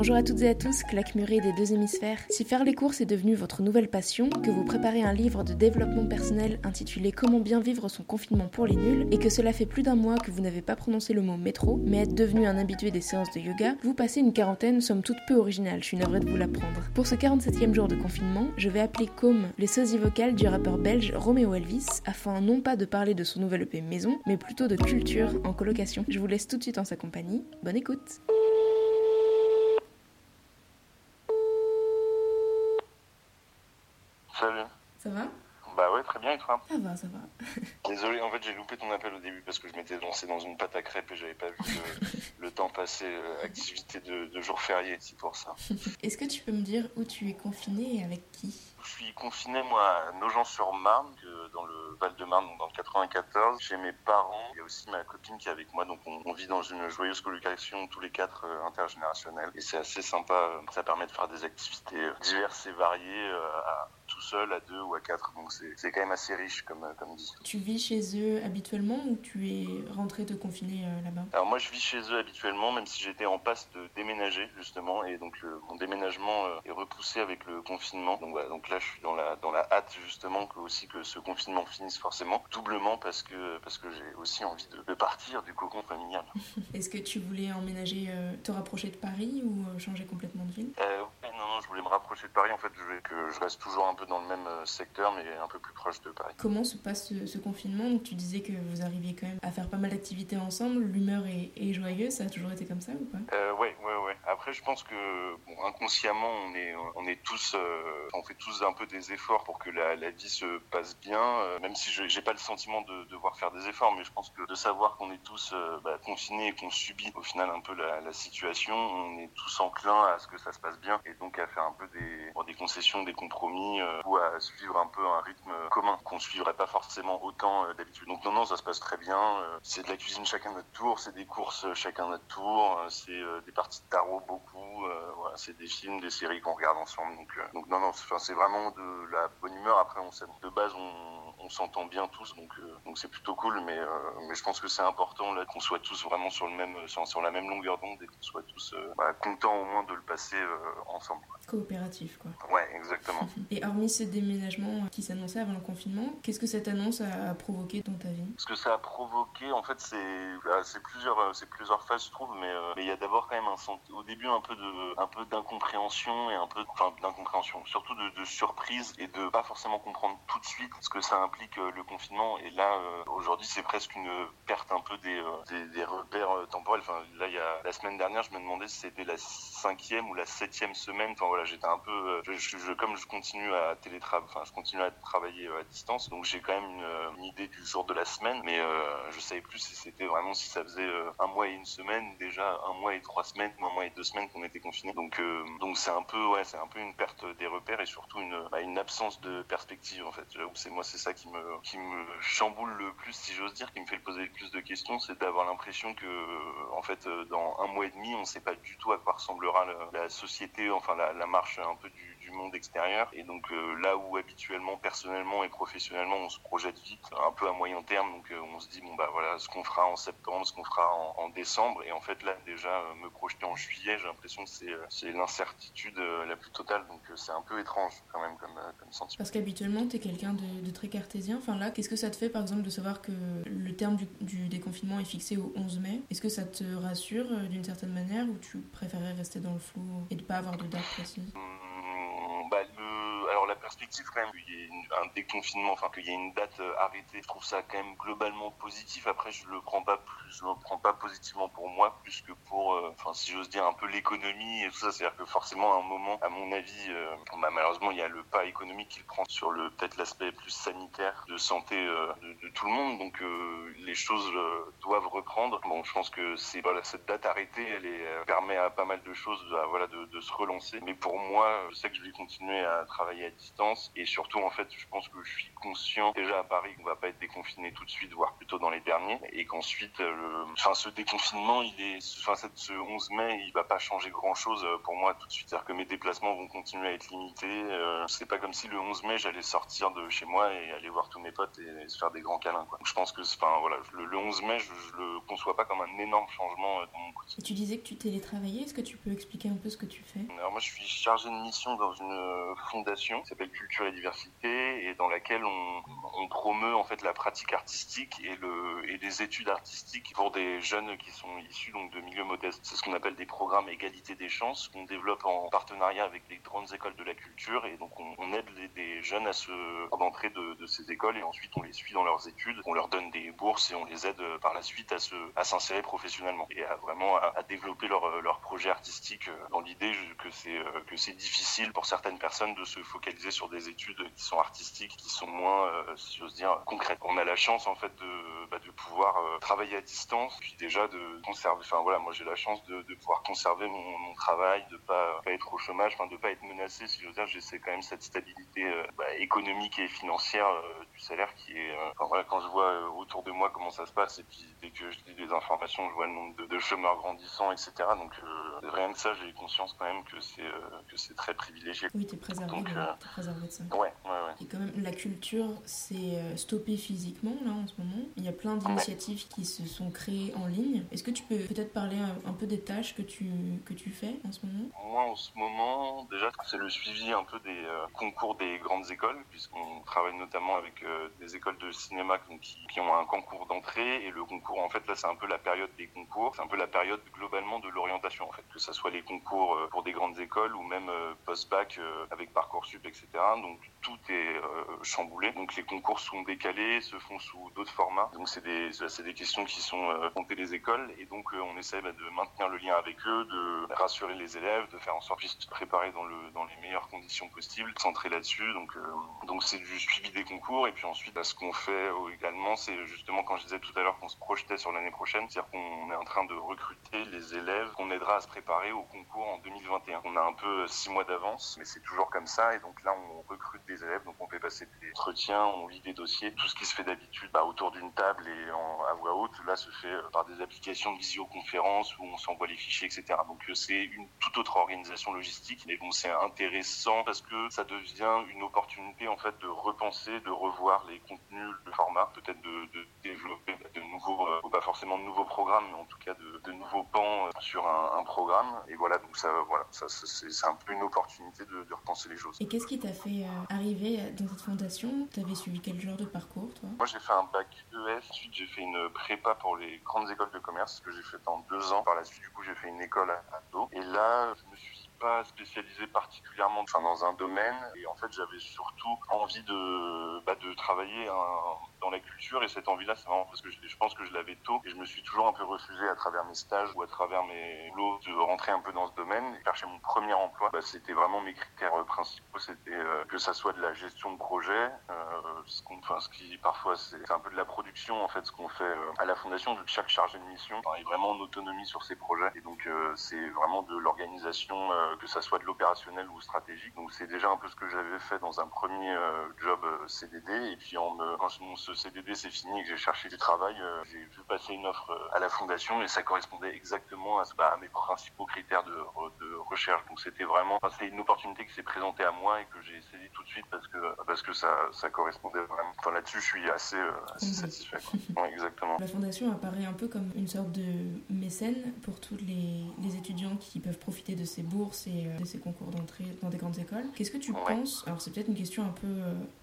Bonjour à toutes et à tous, claque-murée des deux hémisphères. Si faire les courses est devenu votre nouvelle passion, que vous préparez un livre de développement personnel intitulé Comment bien vivre son confinement pour les nuls, et que cela fait plus d'un mois que vous n'avez pas prononcé le mot métro, mais êtes devenu un habitué des séances de yoga, vous passez une quarantaine somme toute peu originale, je suis navrée de vous l'apprendre. Pour ce 47e jour de confinement, je vais appeler comme les sosies vocales du rappeur belge Romeo Elvis, afin non pas de parler de son nouvel EP maison, mais plutôt de culture en colocation. Je vous laisse tout de suite en sa compagnie. Bonne écoute Salut. Ça va Bah Ça va, ça va. Désolé, en fait, j'ai loupé ton appel au début parce que je m'étais lancé dans une pâte à crêpes et j'avais pas vu le, le temps passer. euh, activité de, de jour férié, c'est pour ça. Est-ce que tu peux me dire où tu es confiné et avec qui? Je suis confiné, moi, à Nogent-sur-Marne, dans le Val-de-Marne, donc dans le 94. Chez mes parents, il y a aussi ma copine qui est avec moi, donc on, on vit dans une joyeuse colocation tous les quatre euh, intergénérationnelle. Et c'est assez sympa, ça permet de faire des activités euh, diverses et variées, euh, à- tout seul, à deux ou à quatre. Donc c'est quand même assez riche, comme, euh, comme dit. Tu vis chez eux habituellement ou tu es rentré te confiner euh, là-bas? Alors moi je vis chez eux habituellement, même si j'étais en passe de déménager justement, et donc le- mon déménagement euh, est repoussé avec le confinement. Donc voilà, donc là je suis dans la dans la hâte justement que aussi que ce confinement finisse forcément, doublement parce que parce que j'ai aussi envie de, de partir du cocon familial. Est-ce que tu voulais emménager, euh, te rapprocher de Paris ou changer complètement de ville? Je voulais me rapprocher de Paris. En fait, je voulais que je reste toujours un peu dans le même euh, secteur, mais un peu plus proche de Paris. Comment se passe ce, ce confinement? Donc, Tu disais que vous arriviez quand même à faire pas mal d'activités ensemble, l'humeur est, est joyeuse, ça a toujours été comme ça ou pas? Euh, ouais. Je pense que bon, inconsciemment, on est, on est tous, euh, on fait tous un peu des efforts pour que la, la vie se passe bien. euh, même si je j'ai pas le sentiment de devoir faire des efforts, mais je pense que de savoir qu'on est tous euh, bah, confinés et qu'on subit au final un peu la, la situation, on est tous enclins à ce que ça se passe bien et donc à faire un peu des, bon, des concessions, des compromis euh, ou à suivre un peu un rythme commun qu'on suivrait pas forcément autant euh, d'habitude. Donc non, non, ça se passe très bien. c'est de la cuisine chacun notre tour, c'est des courses chacun notre tour, c'est des parties de tarot euh, c'est des films, des séries qu'on regarde ensemble. Donc, euh, non, non, c'est, vraiment de la bonne humeur. Après, on. De base, on, on s'entend bien tous, donc euh, donc c'est plutôt cool. Mais euh, mais je pense que c'est important là qu'on soit tous vraiment sur le même sur, sur la même longueur d'onde et qu'on soit tous euh, bah, contents au moins de le passer euh, ensemble. Coopératif quoi. Ouais, exactement. Et hormis ce déménagement qui s'annonçait avant le confinement, qu'est-ce que cette annonce a provoqué dans ta vie? Ce que ça a provoqué, en fait, c'est bah, c'est plusieurs, euh, c'est plusieurs phases, je trouve, mais euh, mais il y a d'abord quand même un au début un peu de, un peu d'incompréhension et un peu, enfin d'incompréhension, surtout de, de surprise et de pas forcément comprendre tout de suite ce que ça implique euh, le confinement. Et là, euh, aujourd'hui, c'est presque une perte un peu des, euh, des, des repères temporels. Enfin, là, il y a la semaine dernière, je me demandais si c'était la cinquième ou la septième semaine. Enfin voilà, j'étais un peu, je, je- comme je continue à télétravailler, enfin, je continue à travailler à distance, donc j'ai quand même une, une idée du jour de la semaine, mais euh, je savais plus si c'était vraiment si ça faisait un mois et une semaine, déjà un mois et trois semaines, un mois et deux semaines qu'on était confinés. Donc euh, donc c'est un peu ouais, c'est un peu une perte des repères et surtout une bah, une absence de perspective en fait. C'est moi c'est ça qui me chamboule le plus si j'ose dire, qui me fait poser le plus de questions, c'est d'avoir l'impression que euh, en fait euh, dans un mois et demi, on sait pas du tout à quoi ressemblera la, société, enfin la marche un peu du, du monde extérieur. Et donc euh, là où habituellement, personnellement et professionnellement, on se projette vite, un peu à moyen terme, donc euh, on se dit bon bah voilà ce qu'on fera en septembre, ce qu'on fera en, en décembre. Et en fait là déjà euh, me projeter en juillet, j'ai l'impression que c'est l'incertitude la plus totale. Donc c'est un peu étrange quand même comme, comme sentiment. Parce qu'habituellement, tu es quelqu'un de, de très cartésien. Enfin là, qu'est-ce que ça te fait par exemple de savoir que le terme du, du déconfinement est fixé au 11 mai? Est-ce que ça te rassure d'une certaine manière ou tu préférais rester dans le flou et de pas avoir de date précise? Le... Quand même qu'il y ait un déconfinement, enfin qu'il y ait une date euh, arrêtée, je trouve ça quand même globalement positif. Après je le prends pas plus, je le prends pas positivement pour moi plus que pour, euh, enfin si j'ose dire un peu l'économie et tout ça. C'est-à-dire que forcément à un moment, à mon avis, euh, bah, malheureusement il y a le pas économique qui le prend sur le peut-être l'aspect plus sanitaire de santé de, tout le monde. Donc les choses doivent reprendre. Bon, je pense que c'est voilà cette date arrêtée, elle permet à pas mal de choses, à, voilà, de se relancer. Mais pour moi, je sais que je vais continuer à travailler à distance Et surtout, en fait, je pense que je suis conscient déjà à Paris qu'on va pas être déconfiné tout de suite, voire plutôt dans les derniers, et qu'ensuite, le... enfin, ce déconfinement, il est, enfin, ce 11 mai, il va pas changer grand chose pour moi tout de suite. C'est-à-dire que mes déplacements vont continuer à être limités. Euh, c'est pas comme si le 11 mai, j'allais sortir de chez moi et aller voir tous mes potes et, se faire des grands câlins. Quoi. je pense que, enfin, voilà, le, 11 mai, je, je, le conçois pas comme un énorme changement dans mon quotidien. Tu disais que tu télétravaillais. Est-ce que tu peux expliquer un peu ce que tu fais? Alors moi, je suis chargé de mission dans une fondation qui s'appelle Culture et Diversité et dans laquelle on, on promeut en fait la pratique artistique et, le, et les études artistiques pour des jeunes qui sont issus donc de milieux modestes. C'est ce qu'on appelle des programmes égalité des chances qu'on développe en partenariat avec les grandes écoles de la culture et donc on, aide les, des jeunes à se d'entrée de, de, ces écoles et ensuite on les suit dans leurs études, on leur donne des bourses et on les aide par la suite à se à s'insérer professionnellement et à vraiment à, développer leur, leur projet artistique dans l'idée que c'est difficile pour certaines personnes de se focaliser sur des études qui sont artistiques, qui sont moins euh, si j'ose dire, concrète. On a la chance en fait de, bah, de pouvoir euh, travailler à distance, puis déjà de conserver. Enfin voilà, moi j'ai la chance de, de pouvoir conserver mon, mon, travail, de pas, pas être au chômage, enfin de pas être menacé. Si j'ose dire, j'essaie quand même cette stabilité euh, bah, économique et financière du salaire qui est. enfin voilà, quand je vois autour de moi comment ça se passe et puis dès que je lis des informations, je vois le nombre de, de chômeurs grandissant, etc. Donc rien que ça, j'ai conscience quand même que c'est que c'est très privilégié. Oui, t'es préservé, Donc, es préservé de ça. Ouais, ouais, ouais. Et quand même la culture, c'est euh, stoppé physiquement là en ce moment. Il y a plein d'initiatives qui se sont créées en ligne. Est-ce que tu peux peut-être parler un, peu des tâches que tu, que tu fais en ce moment? Moi en ce moment, déjà c'est le suivi un peu des euh, concours des grandes écoles, puisqu'on travaille notamment avec euh, des écoles de cinéma qui, qui ont un concours d'entrée et le concours en fait là c'est un peu la période des concours, c'est un peu la période globalement de l'orientation en fait, que ce soit les concours pour des grandes écoles ou même post-bac avec Parcoursup etc. Donc tout est chamboulé. Donc les concours sont décalés, se font sous d'autres formats. Donc c'est des, des questions qui sont euh, montées les écoles et donc euh, on essaie bah, de maintenir le lien avec eux, de rassurer les élèves, de faire en sorte qu'ils se préparent dans, le, dans les meilleures conditions possibles, centrer là-dessus. Donc euh, donc c'est du suivi des concours et puis ensuite bah, ce qu'on fait également, c'est justement quand je disais tout à l'heure qu'on se projetait sur l'année prochaine, c'est-à-dire qu'on est en train de recruter les élèves qu'on aidera à se préparer au concours en 2021. On a un peu six mois d'avance, mais c'est toujours comme ça et donc là on recrute des élèves, donc on fait passer des entretiens, on lit des dossiers, tout ce qui se fait d'habitude bah, autour d'une table et à voix haute, là se fait euh, par des applications de visioconférence où on s'envoie les fichiers, etc. Donc euh, c'est une toute autre organisation logistique, mais bon c'est intéressant parce que ça devient une opportunité en fait de repenser, de revoir les contenus, le format, peut-être de, développer de nouveaux, euh, pas forcément de nouveaux programmes, mais en tout cas de, nouveaux pans sur un, programme. Et voilà, donc ça, voilà, c'est un peu une opportunité de, de repenser les choses. Et qu'est-ce qui t'a fait arriver dans cette fondation Tu avais suivi quel genre de parcours, toi? Moi, j'ai fait un bac ES. Ensuite, j'ai fait une prépa pour les grandes écoles de commerce que j'ai fait en deux ans. Par la suite, du coup, j'ai fait une école à Ado. Et là, je me suis pas spécialisé particulièrement enfin, dans un domaine. Et en fait j'avais surtout envie de, bah, de travailler un, dans la culture. Et cette envie-là, c'est vraiment parce que je, pense que je l'avais tôt. Et je me suis toujours un peu refusé à travers mes stages ou à travers mes boulots de rentrer un peu dans ce domaine. Et chercher mon premier emploi, bah, c'était vraiment mes critères principaux, c'était euh, que ça soit de la gestion de projet, euh, ce, qu'on, enfin, ce qui parfois c'est un peu de la production en fait, ce qu'on fait euh, à la fondation, vu que chaque chargé de mission. Est vraiment en autonomie sur ses projets. Et donc euh, c'est vraiment de l'organisation, euh, que ça soit de l'opérationnel ou stratégique. Donc c'est déjà un peu ce que j'avais fait dans un premier job CDD et puis en me, quand mon ce CDD c'est fini et que j'ai cherché du travail, euh, j'ai vu passer une offre euh, à la fondation et ça correspondait exactement à, bah, à mes principaux critères de, de recherche. Donc c'était vraiment, enfin, c'est une opportunité qui s'est présentée à moi et que j'ai saisi tout de suite parce que parce que ça, ça correspondait vraiment. Enfin là-dessus, je suis assez, euh, assez satisfait. Ouais, exactement. La fondation apparaît un peu comme une sorte de mécène pour tous les, les étudiants qui peuvent profiter de ces bourses et de ces concours d'entrée dans des grandes écoles. Qu'est-ce que tu ouais. penses? Alors c'est peut-être une question un peu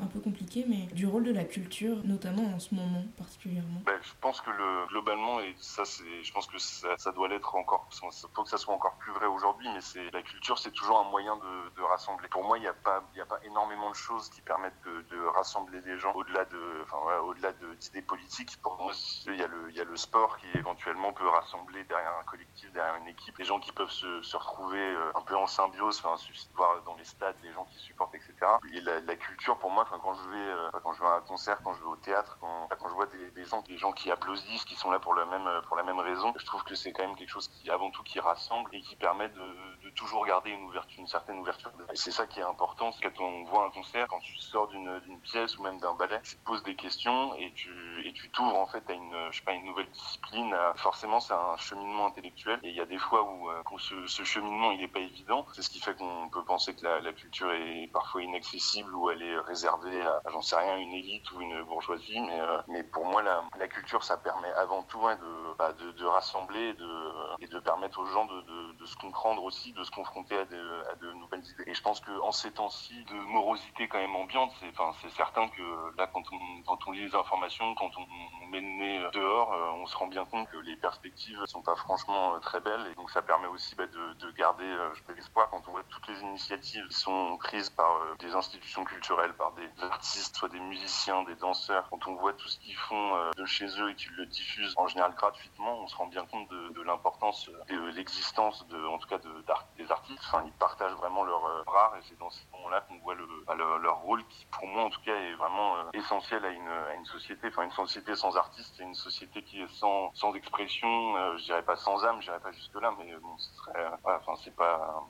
un peu compliquée, mais du rôle de la culture, notamment en ce moment particulièrement ben, Je pense que le, globalement, et ça, je pense que ça, doit l'être encore, il faut que ça soit encore plus vrai aujourd'hui, mais la culture, c'est toujours un moyen de, de rassembler. Pour moi, il n'y a pas, énormément de choses qui permettent de, de rassembler des gens au-delà de, enfin, voilà, au-delà d'idées politiques. Pour moi, il y a le, sport qui éventuellement peut rassembler derrière un collectif, derrière une équipe, des gens qui peuvent se, retrouver euh, un peu en symbiose, enfin, de voir dans les stades des gens qui supportent, etc. Et la, la culture, pour moi, quand euh, quand je vais à un concert, quand je vais au théâtre, quand, quand je vois des, gens, des gens qui applaudissent, qui sont là pour la même, pour la même raison, je trouve que c'est quand même quelque chose qui, avant tout, qui rassemble et qui permet de toujours garder une ouverture, une certaine ouverture. Et c'est ça qui est important, c'est quand on voit un concert, quand tu sors d'une pièce ou même d'un ballet, tu te poses des questions et tu et tu t'ouvres en fait à une je sais pas une nouvelle discipline. Forcément, c'est un cheminement intellectuel et il y a des fois où, quand ce, ce, cheminement il est pas évident. C'est ce qui fait qu'on peut penser que la, la, culture est parfois inaccessible ou elle est réservée à, j'en sais rien, une élite ou une bourgeoisie. Mais mais pour moi, la, la culture, ça permet avant tout hein, de, bah, de, de rassembler de, et de permettre aux gens de, de, se comprendre aussi, de se confronter à de, à de nouvelles idées. Et je pense qu'en ces temps-ci de morosité quand même ambiante, c'est enfin, certain que là, quand on, quand on lit les informations, quand on met le nez dehors, euh, on se rend bien compte que les perspectives sont pas franchement euh, très belles. Et donc ça permet aussi bah, de, de garder euh, l'espoir quand on voit toutes les initiatives qui sont prises par des institutions culturelles, par des artistes, soit des musiciens, des danseurs. Quand on voit tout ce qu'ils font de chez eux et qu'ils le diffusent en général gratuitement, on se rend bien compte de, de l'importance de l'existence de, en tout cas, de, des artistes. Enfin, ils partagent vraiment leur art et c'est dans ces moments-là qu'on voit le, bah, le, leur rôle qui, pour moi, en tout cas, est vraiment essentiel à une, à une société. Enfin, une société sans artistes, c'est une société qui est sans, sans expression. Euh, je dirais pas sans âme, je dirais pas jusque là, mais bon, ce serait, voilà, enfin, c'est pas,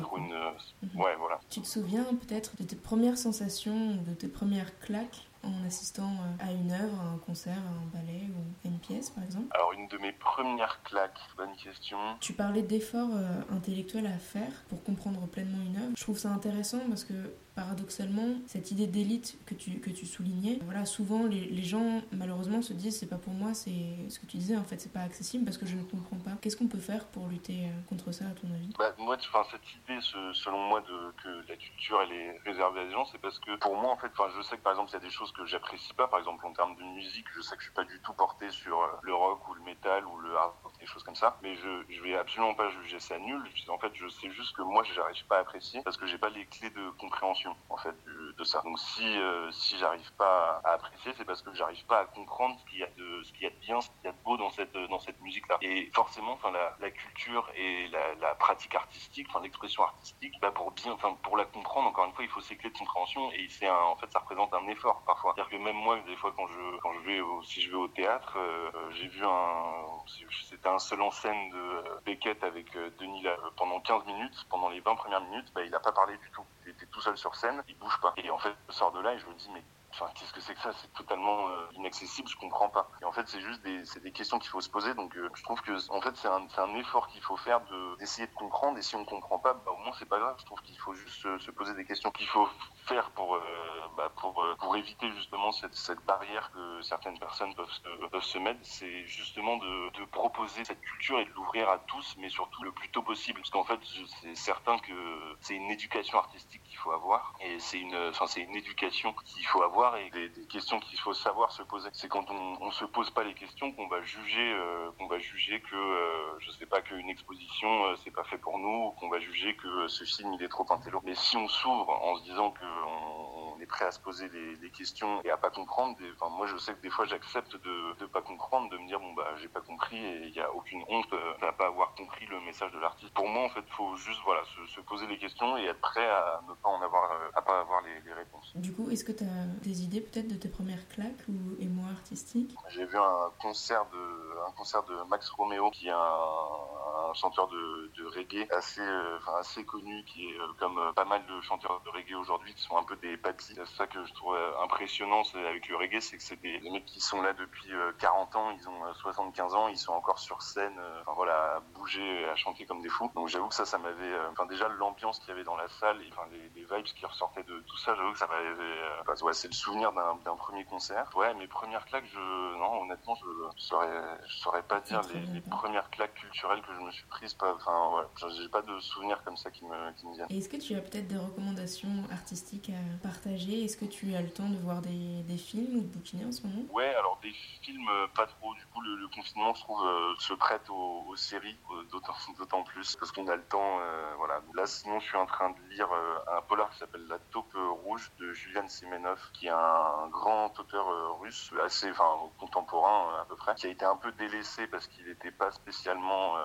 trop une, mmh. ouais, voilà. Tu te souviens peut-être de tes premières sensations, de tes premières claques? En assistant à une œuvre, à un concert, à un ballet ou à une pièce par exemple Alors une de mes premières claques, bonne question. Tu parlais d'efforts euh, intellectuels à faire pour comprendre pleinement une œuvre. Je trouve ça intéressant parce que paradoxalement, cette idée d'élite que tu, que tu soulignais, voilà, souvent les, gens malheureusement se disent c'est pas pour moi, c'est ce que tu disais en fait, c'est pas accessible parce que je ne comprends pas. Qu'est-ce qu'on peut faire pour lutter euh, contre ça à ton avis? Bah, Moi, cette idée, selon moi, de, que la culture elle est réservée à des gens, c'est parce que pour moi en fait, je sais que par exemple il y a des choses que j'apprécie pas, par exemple en termes de musique, je sais que je suis pas du tout porté sur euh, le rock ou le métal ou le hard des choses comme ça, mais je, je vais absolument pas juger ça nul. En fait, je sais juste que moi j'arrive pas à apprécier parce que j'ai pas les clés de compréhension en fait de ça. Donc si euh, si j'arrive pas à apprécier, c'est parce que j'arrive pas à comprendre ce qu'il y a de ce qu'il y a de bien, ce qu'il y a de beau dans cette dans cette musique là. Et forcément, enfin la, la culture et la, la pratique artistique, enfin l'expression artistique, bah pour bien, enfin pour la comprendre, encore une fois, il faut ces clés de compréhension et c'est en fait ça représente un effort parfois. C'est-à-dire que même moi, des fois quand je quand je vais au, si je vais au théâtre, euh, j'ai vu un c'était un seul en scène de Beckett avec euh, Denis là, pendant 15 minutes, pendant les 20 premières minutes, bah, il a pas parlé du tout. Il était tout seul sur scène, il bouge pas. Et en fait, je sors de là et je me dis, mais Enfin, qu'est-ce que c'est que ça? C'est totalement euh, inaccessible, je comprends pas. Et en fait, c'est juste des, c'est des questions qu'il faut se poser. Donc, euh, je trouve que, en fait, c'est un, c'est un effort qu'il faut faire de, d'essayer de comprendre. Et si on comprend pas, bah, au moins, c'est pas grave. Je trouve qu'il faut juste se, se, poser des questions qu'il faut faire pour, euh, bah, pour, pour éviter justement cette, cette barrière que certaines personnes peuvent se, peuvent se mettre. C'est justement de, de proposer cette culture et de l'ouvrir à tous, mais surtout le plus tôt possible. Parce qu'en fait, c'est certain que c'est une éducation artistique qu'il faut avoir. Et c'est une, enfin, c'est une éducation qu'il faut avoir et des, questions qu'il faut savoir se poser. C'est quand on, on se pose pas les questions qu'on va juger, euh, qu'on va juger que, euh, je sais pas, qu'une exposition euh, c'est pas fait pour nous, ou qu'on va juger que ce film il est trop intello. Mais si on s'ouvre en se disant que on, est prêt à se poser les, les questions et à pas comprendre, des, enfin moi je sais que des fois j'accepte de, de pas comprendre, de me dire bon bah j'ai pas compris et il y a aucune honte à pas avoir compris le message de l'artiste. Pour moi en fait faut juste voilà se, se, poser les questions et être prêt à ne pas en avoir, à pas avoir les, les réponses. Du coup est-ce que tu as des idées peut-être de tes premières claques ou émois artistiques? J'ai vu un concert de un concert de Max Romeo qui un, un chanteur de, de, reggae assez euh, enfin, assez connu qui est euh, comme euh, pas mal de chanteurs de reggae aujourd'hui qui sont un peu des papis. C'est ça que je trouve impressionnant avec le reggae, c'est que c'est des, des, mecs qui sont là depuis 40 ans, ils ont 75 ans, ils sont encore sur scène, enfin voilà, à bouger, à chanter comme des fous. Donc j'avoue que ça, ça m'avait, enfin déjà l'ambiance qu'il y avait dans la salle, et, enfin les, les vibes qui ressortaient de tout ça, j'avoue que ça m'avait, ouais, c'est le souvenir d'un premier concert. Ouais, mes premières claques, je, non, honnêtement, je, je saurais, je saurais pas dire les, les, premières claques culturelles que je me suis Pas, enfin, j'ai pas de souvenirs comme ça qui me, qui me viennent. Est-ce que tu as peut-être des recommandations artistiques à partager? Est-ce que tu as le temps de voir des, des, films ou de bouquiner en ce moment? Ouais, alors des films, euh, pas trop. Du coup, le, le confinement, je trouve, euh, se prête aux, aux séries, euh, d'autant plus, parce qu'on a le temps. Euh, voilà. Là, sinon, je suis en train de lire euh, un polar qui s'appelle La taupe rouge de Julian Semenov, qui est un grand auteur russe, assez, enfin, contemporain à peu près, qui a été un peu délaissé parce qu'il n'était pas spécialement euh,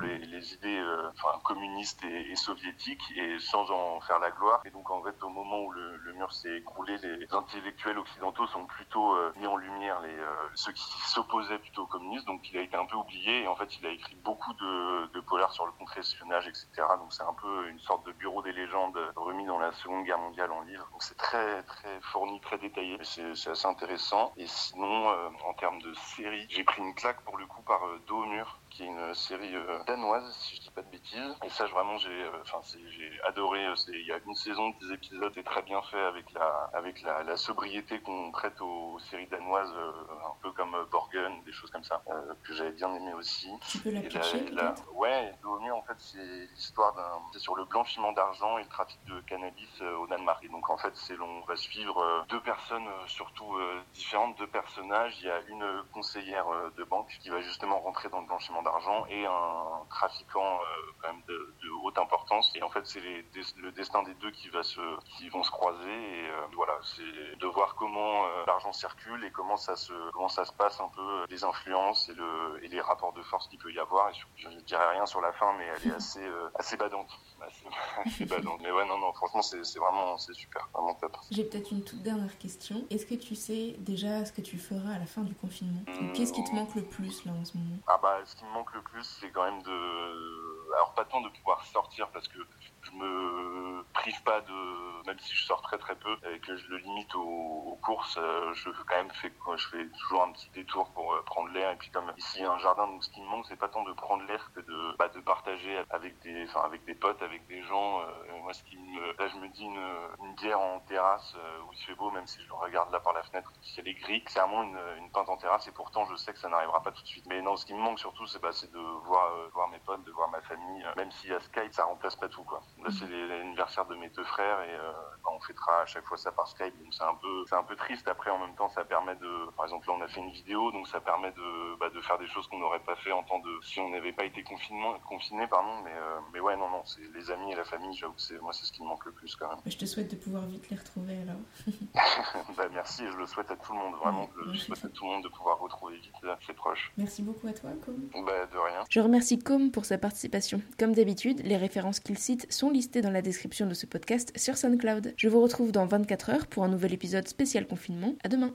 les, idées, enfin, communistes et, soviétiques, et sans en faire la gloire. Et donc, en fait, au moment où le, mur s'est écroulé, les intellectuels occidentaux sont plutôt mis en lumière les ceux qui s'opposaient plutôt au communisme. Donc il a été un peu oublié et en fait il a écrit beaucoup de, polars sur le contre-espionnage, etc. Donc c'est un peu une sorte de bureau des légendes remis dans la Seconde Guerre mondiale en livre. Donc c'est très très fourni, très détaillé. C'est assez intéressant. Et sinon, en termes de série, j'ai pris une claque pour le coup par Dos au mur qui est une série euh, danoise, si je dis pas de bêtises. Et ça, vraiment, j'ai, euh, enfin, j'ai adoré. Euh, il y a une saison, des épisodes, c'est très bien fait avec la, avec la, la sobriété qu'on traite aux, séries danoises, un peu comme Borgen, des choses comme ça, que j'avais bien aimé aussi. Tu peux la pitcher, Ouais, mieux en fait, c'est l'histoire d'un, c'est sur le blanchiment d'argent et le trafic de cannabis au Danemark. Et donc, en fait, c'est, on va suivre deux personnes, surtout différentes, deux personnages. Il y a une conseillère de banque qui va justement rentrer dans le blanchiment d'argent et un trafiquant euh, quand même de, haute importance. Et en fait, c'est le destin des deux qui va se, qui vont se croiser. Et euh, voilà, c'est de voir comment euh, l'argent circule et comment ça se, comment ça se passe un peu les influences et le, et les rapports de force qu'il peut y avoir. Et je ne dirai rien sur la fin, mais elle est assez, assez badante. Assez, badante. Mais ouais, non, non, franchement, c'est vraiment, c'est super, vraiment top. J'ai peut-être une toute dernière question. Est-ce que tu sais déjà ce que tu feras à la fin du confinement? Qu'est-ce qui te manque le plus là en ce moment? Ah bah, ce qui manque le plus, c'est quand même de. Alors, pas tant de pouvoir sortir parce que je me prive pas de. Même si je sors très très peu et que je le limite aux, courses, euh, je fais quand même fait, je fais toujours un petit détour pour euh, prendre l'air. Et puis, comme ici, un jardin, donc ce qui me manque, c'est pas tant de prendre l'air que de, bah, de partager avec des, enfin, avec des potes, avec des gens. Euh, moi, ce qui me. Là, je me dis une, une bière en terrasse où il fait beau, même si je regarde là par la fenêtre, si elle est gris, c'est vraiment une, une pinte en terrasse et pourtant, je sais que ça n'arrivera pas tout de suite. Mais non, ce qui me manque surtout, c'est bah, de voir, voir mes potes, de voir ma famille, même si à Skype, ça remplace pas tout, quoi. Là, c'est l'anniversaire de mes deux frères et euh, on fêtera à chaque fois ça par Skype. Donc c'est un peu, c'est un peu triste. Après, en même temps, ça permet de, par exemple, là, on a fait une vidéo, donc ça permet de, bah, de faire des choses qu'on n'aurait pas fait en temps de, si on n'avait pas été confinement, confiné, pardon. Mais, euh, mais ouais, non, non, c'est les amis et la famille. J'avoue que c'est, moi, c'est ce qui me manque le plus quand même. Je te souhaite de pouvoir vite les retrouver alors. bah, merci et je le souhaite à tout le monde. Vraiment, je souhaite à tout le monde de pouvoir retrouver vite ses proches. Merci beaucoup à toi, Com. Bah, de rien. Je remercie Com pour sa participation. Comme d'habitude, les références qu'il cite sont listées dans la description de ce podcast sur SoundCloud. Je vous retrouve dans 24 heures pour un nouvel épisode spécial confinement. À demain.